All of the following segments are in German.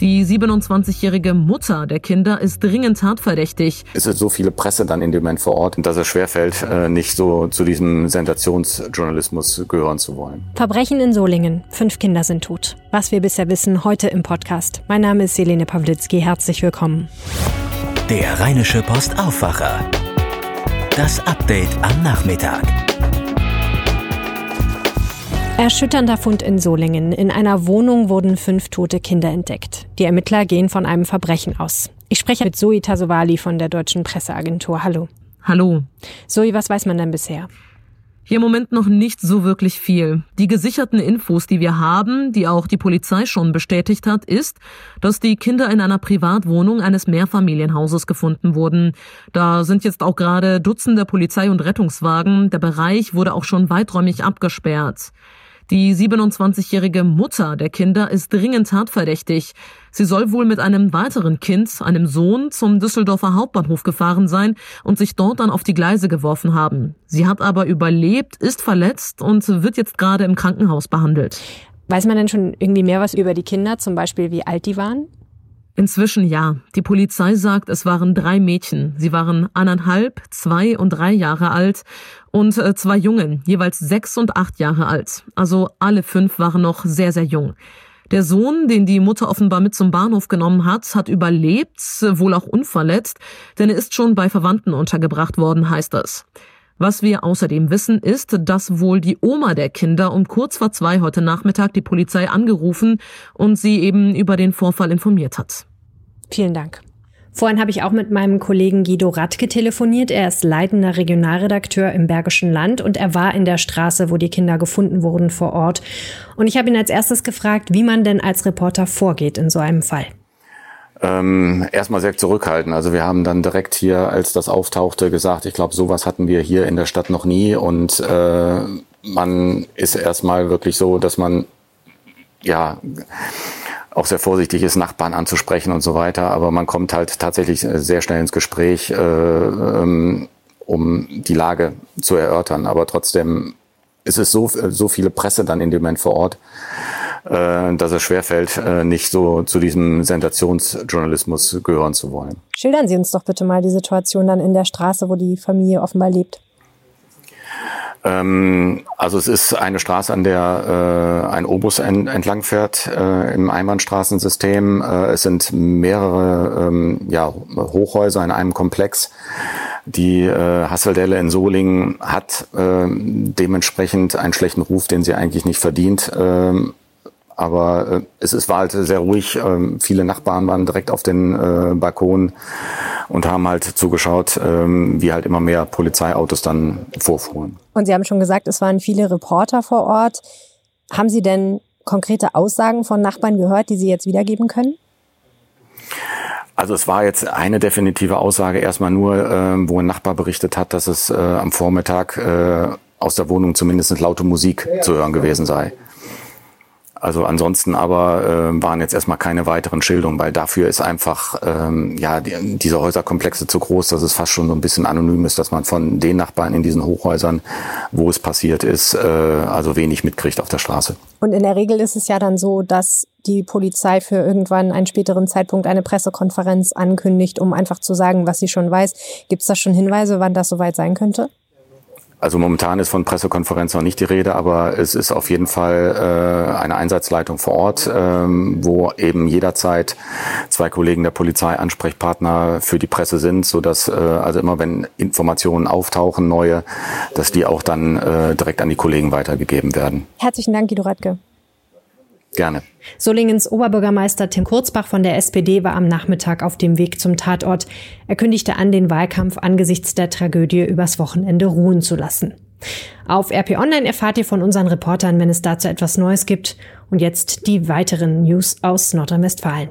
Die 27-jährige Mutter der Kinder ist dringend tatverdächtig. Es ist so viele Presse dann in dem Moment vor Ort, dass es schwerfällt, äh, nicht so zu diesem Sensationsjournalismus gehören zu wollen. Verbrechen in Solingen. Fünf Kinder sind tot. Was wir bisher wissen, heute im Podcast. Mein Name ist Selene Pawlitzki. Herzlich willkommen. Der Rheinische Post Aufwacher. Das Update am Nachmittag. Erschütternder Fund in Solingen. In einer Wohnung wurden fünf tote Kinder entdeckt. Die Ermittler gehen von einem Verbrechen aus. Ich spreche mit Zoe Tasovali von der Deutschen Presseagentur. Hallo. Hallo. Zoe, was weiß man denn bisher? Hier im Moment noch nicht so wirklich viel. Die gesicherten Infos, die wir haben, die auch die Polizei schon bestätigt hat, ist, dass die Kinder in einer Privatwohnung eines Mehrfamilienhauses gefunden wurden. Da sind jetzt auch gerade Dutzende Polizei- und Rettungswagen. Der Bereich wurde auch schon weiträumig abgesperrt. Die 27-jährige Mutter der Kinder ist dringend tatverdächtig. Sie soll wohl mit einem weiteren Kind, einem Sohn, zum Düsseldorfer Hauptbahnhof gefahren sein und sich dort dann auf die Gleise geworfen haben. Sie hat aber überlebt, ist verletzt und wird jetzt gerade im Krankenhaus behandelt. Weiß man denn schon irgendwie mehr was über die Kinder, zum Beispiel wie alt die waren? Inzwischen ja. Die Polizei sagt, es waren drei Mädchen. Sie waren anderthalb, zwei und drei Jahre alt und äh, zwei Jungen, jeweils sechs und acht Jahre alt. Also alle fünf waren noch sehr, sehr jung. Der Sohn, den die Mutter offenbar mit zum Bahnhof genommen hat, hat überlebt, wohl auch unverletzt, denn er ist schon bei Verwandten untergebracht worden, heißt es. Was wir außerdem wissen, ist, dass wohl die Oma der Kinder um kurz vor zwei heute Nachmittag die Polizei angerufen und sie eben über den Vorfall informiert hat. Vielen Dank. Vorhin habe ich auch mit meinem Kollegen Guido Radke telefoniert. Er ist leitender Regionalredakteur im Bergischen Land und er war in der Straße, wo die Kinder gefunden wurden, vor Ort. Und ich habe ihn als erstes gefragt, wie man denn als Reporter vorgeht in so einem Fall. Ähm, erstmal sehr zurückhaltend. Also wir haben dann direkt hier, als das auftauchte, gesagt, ich glaube, sowas hatten wir hier in der Stadt noch nie. Und äh, man ist erstmal wirklich so, dass man ja auch sehr vorsichtig ist, Nachbarn anzusprechen und so weiter. Aber man kommt halt tatsächlich sehr schnell ins Gespräch, äh, ähm, um die Lage zu erörtern. Aber trotzdem ist es so, so viele Presse dann in dem Moment vor Ort, äh, dass es schwerfällt, äh, nicht so zu diesem Sensationsjournalismus gehören zu wollen. Schildern Sie uns doch bitte mal die Situation dann in der Straße, wo die Familie offenbar lebt. Ähm, also es ist eine Straße, an der äh, ein Obus en entlang fährt äh, im Einbahnstraßensystem. Äh, es sind mehrere ähm, ja, Hochhäuser in einem Komplex. Die äh, Hasseldelle in Solingen hat äh, dementsprechend einen schlechten Ruf, den sie eigentlich nicht verdient. Ähm, aber äh, es, es war halt sehr ruhig. Ähm, viele Nachbarn waren direkt auf den äh, Balkon und haben halt zugeschaut, ähm, wie halt immer mehr Polizeiautos dann vorfuhren. Und Sie haben schon gesagt, es waren viele Reporter vor Ort. Haben Sie denn konkrete Aussagen von Nachbarn gehört, die Sie jetzt wiedergeben können? Also es war jetzt eine definitive Aussage erstmal nur, äh, wo ein Nachbar berichtet hat, dass es äh, am Vormittag äh, aus der Wohnung zumindest laute Musik zu hören gewesen sei. Also ansonsten aber äh, waren jetzt erstmal keine weiteren Schilderungen, weil dafür ist einfach ähm, ja die, diese Häuserkomplexe zu groß, dass es fast schon so ein bisschen anonym ist, dass man von den Nachbarn in diesen Hochhäusern, wo es passiert ist, äh, also wenig mitkriegt auf der Straße. Und in der Regel ist es ja dann so, dass die Polizei für irgendwann einen späteren Zeitpunkt eine Pressekonferenz ankündigt, um einfach zu sagen, was sie schon weiß. Gibt es da schon Hinweise, wann das soweit sein könnte? Also momentan ist von Pressekonferenz noch nicht die Rede, aber es ist auf jeden Fall äh, eine Einsatzleitung vor Ort, ähm, wo eben jederzeit zwei Kollegen der Polizei Ansprechpartner für die Presse sind, so dass äh, also immer wenn Informationen auftauchen, neue, dass die auch dann äh, direkt an die Kollegen weitergegeben werden. Herzlichen Dank, Guido Radke. Gerne. Solingens Oberbürgermeister Tim Kurzbach von der SPD war am Nachmittag auf dem Weg zum Tatort. Er kündigte an, den Wahlkampf angesichts der Tragödie übers Wochenende ruhen zu lassen. Auf RP Online erfahrt ihr von unseren Reportern, wenn es dazu etwas Neues gibt. Und jetzt die weiteren News aus Nordrhein-Westfalen.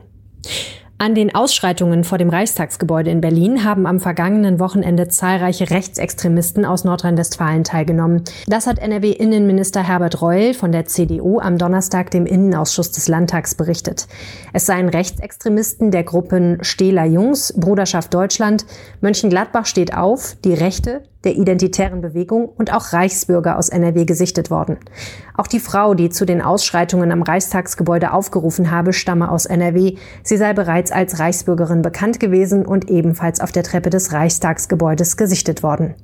An den Ausschreitungen vor dem Reichstagsgebäude in Berlin haben am vergangenen Wochenende zahlreiche Rechtsextremisten aus Nordrhein-Westfalen teilgenommen. Das hat NRW-Innenminister Herbert Reul von der CDU am Donnerstag dem Innenausschuss des Landtags berichtet. Es seien Rechtsextremisten der Gruppen Stehler Jungs, Bruderschaft Deutschland, Mönchengladbach steht auf, die Rechte, der Identitären Bewegung und auch Reichsbürger aus NRW gesichtet worden. Auch die Frau, die zu den Ausschreitungen am Reichstagsgebäude aufgerufen habe, stamme aus NRW. Sie sei bereits als Reichsbürgerin bekannt gewesen und ebenfalls auf der Treppe des Reichstagsgebäudes gesichtet worden.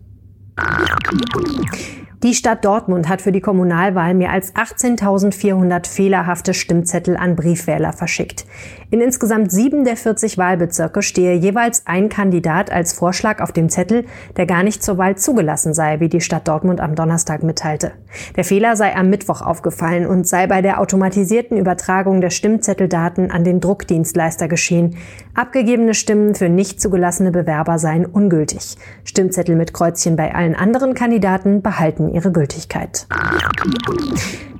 Die Stadt Dortmund hat für die Kommunalwahl mehr als 18.400 fehlerhafte Stimmzettel an Briefwähler verschickt. In insgesamt sieben der 40 Wahlbezirke stehe jeweils ein Kandidat als Vorschlag auf dem Zettel, der gar nicht zur Wahl zugelassen sei, wie die Stadt Dortmund am Donnerstag mitteilte. Der Fehler sei am Mittwoch aufgefallen und sei bei der automatisierten Übertragung der Stimmzetteldaten an den Druckdienstleister geschehen. Abgegebene Stimmen für nicht zugelassene Bewerber seien ungültig. Stimmzettel mit Kreuzchen bei allen anderen Kandidaten behalten ihre Gültigkeit.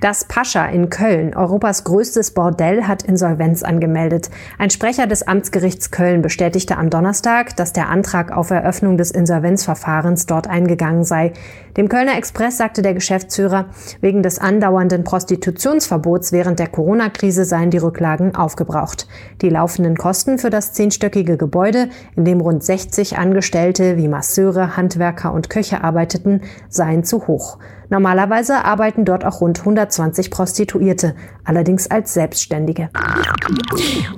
Das Pascha in Köln, Europas größtes Bordell, hat Insolvenz angemeldet. Ein Sprecher des Amtsgerichts Köln bestätigte am Donnerstag, dass der Antrag auf Eröffnung des Insolvenzverfahrens dort eingegangen sei. Dem Kölner Express sagte der Geschäftsführer, wegen des andauernden Prostitutionsverbots während der Corona-Krise seien die Rücklagen aufgebraucht. Die laufenden Kosten für das zehnstöckige Gebäude, in dem rund 60 Angestellte wie Masseure, Handwerker und Köche arbeiteten, seien zu hoch. Normalerweise arbeiten dort auch rund 120 Prostituierte, allerdings als Selbstständige.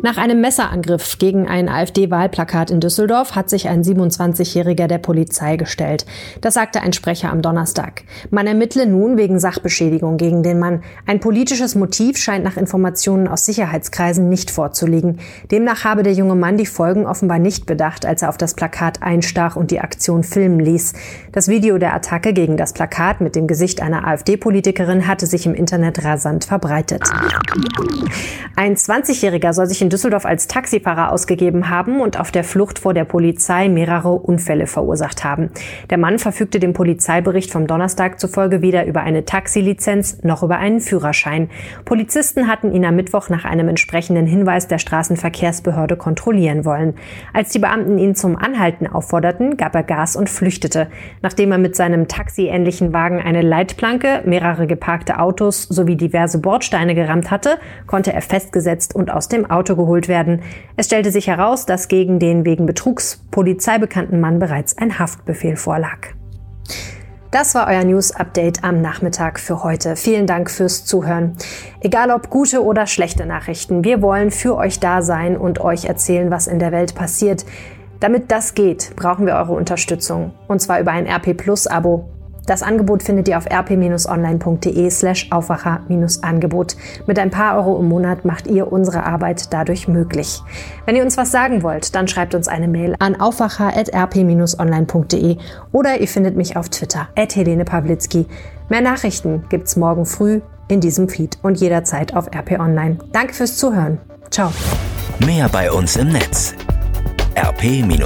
Nach einem Messerangriff gegen ein AfD-Wahlplakat in Düsseldorf hat sich ein 27-Jähriger der Polizei gestellt. Das sagte ein Sprecher am Donnerstag. Man ermittle nun wegen Sachbeschädigung gegen den Mann. Ein politisches Motiv scheint nach Informationen aus Sicherheitskreisen nicht vorzuliegen. Demnach habe der junge Mann die Folgen offenbar nicht bedacht, als er auf das Plakat einstach und die Aktion filmen ließ. Das Video der Attacke gegen das Plakat mit dem Gesicht Gesicht einer AfD-Politikerin hatte sich im Internet rasant verbreitet. Ein 20-Jähriger soll sich in Düsseldorf als Taxifahrer ausgegeben haben und auf der Flucht vor der Polizei mehrere Unfälle verursacht haben. Der Mann verfügte dem Polizeibericht vom Donnerstag zufolge weder über eine Taxilizenz noch über einen Führerschein. Polizisten hatten ihn am Mittwoch nach einem entsprechenden Hinweis der Straßenverkehrsbehörde kontrollieren wollen. Als die Beamten ihn zum Anhalten aufforderten, gab er Gas und flüchtete. Nachdem er mit seinem taxiähnlichen Wagen eine Leitplanke, mehrere geparkte Autos sowie diverse Bordsteine gerammt hatte, konnte er festgesetzt und aus dem Auto geholt werden. Es stellte sich heraus, dass gegen den wegen Betrugs polizeibekannten Mann bereits ein Haftbefehl vorlag. Das war euer News Update am Nachmittag für heute. Vielen Dank fürs Zuhören. Egal ob gute oder schlechte Nachrichten, wir wollen für euch da sein und euch erzählen, was in der Welt passiert. Damit das geht, brauchen wir eure Unterstützung. Und zwar über ein RP Plus Abo. Das Angebot findet ihr auf rp-online.de slash Aufwacher-Angebot. Mit ein paar Euro im Monat macht ihr unsere Arbeit dadurch möglich. Wenn ihr uns was sagen wollt, dann schreibt uns eine Mail an aufwacher.rp-online.de oder ihr findet mich auf Twitter at Helene Pawlitzki. Mehr Nachrichten gibt's morgen früh in diesem Feed und jederzeit auf RP Online. Danke fürs Zuhören. Ciao. Mehr bei uns im Netz rp-online.de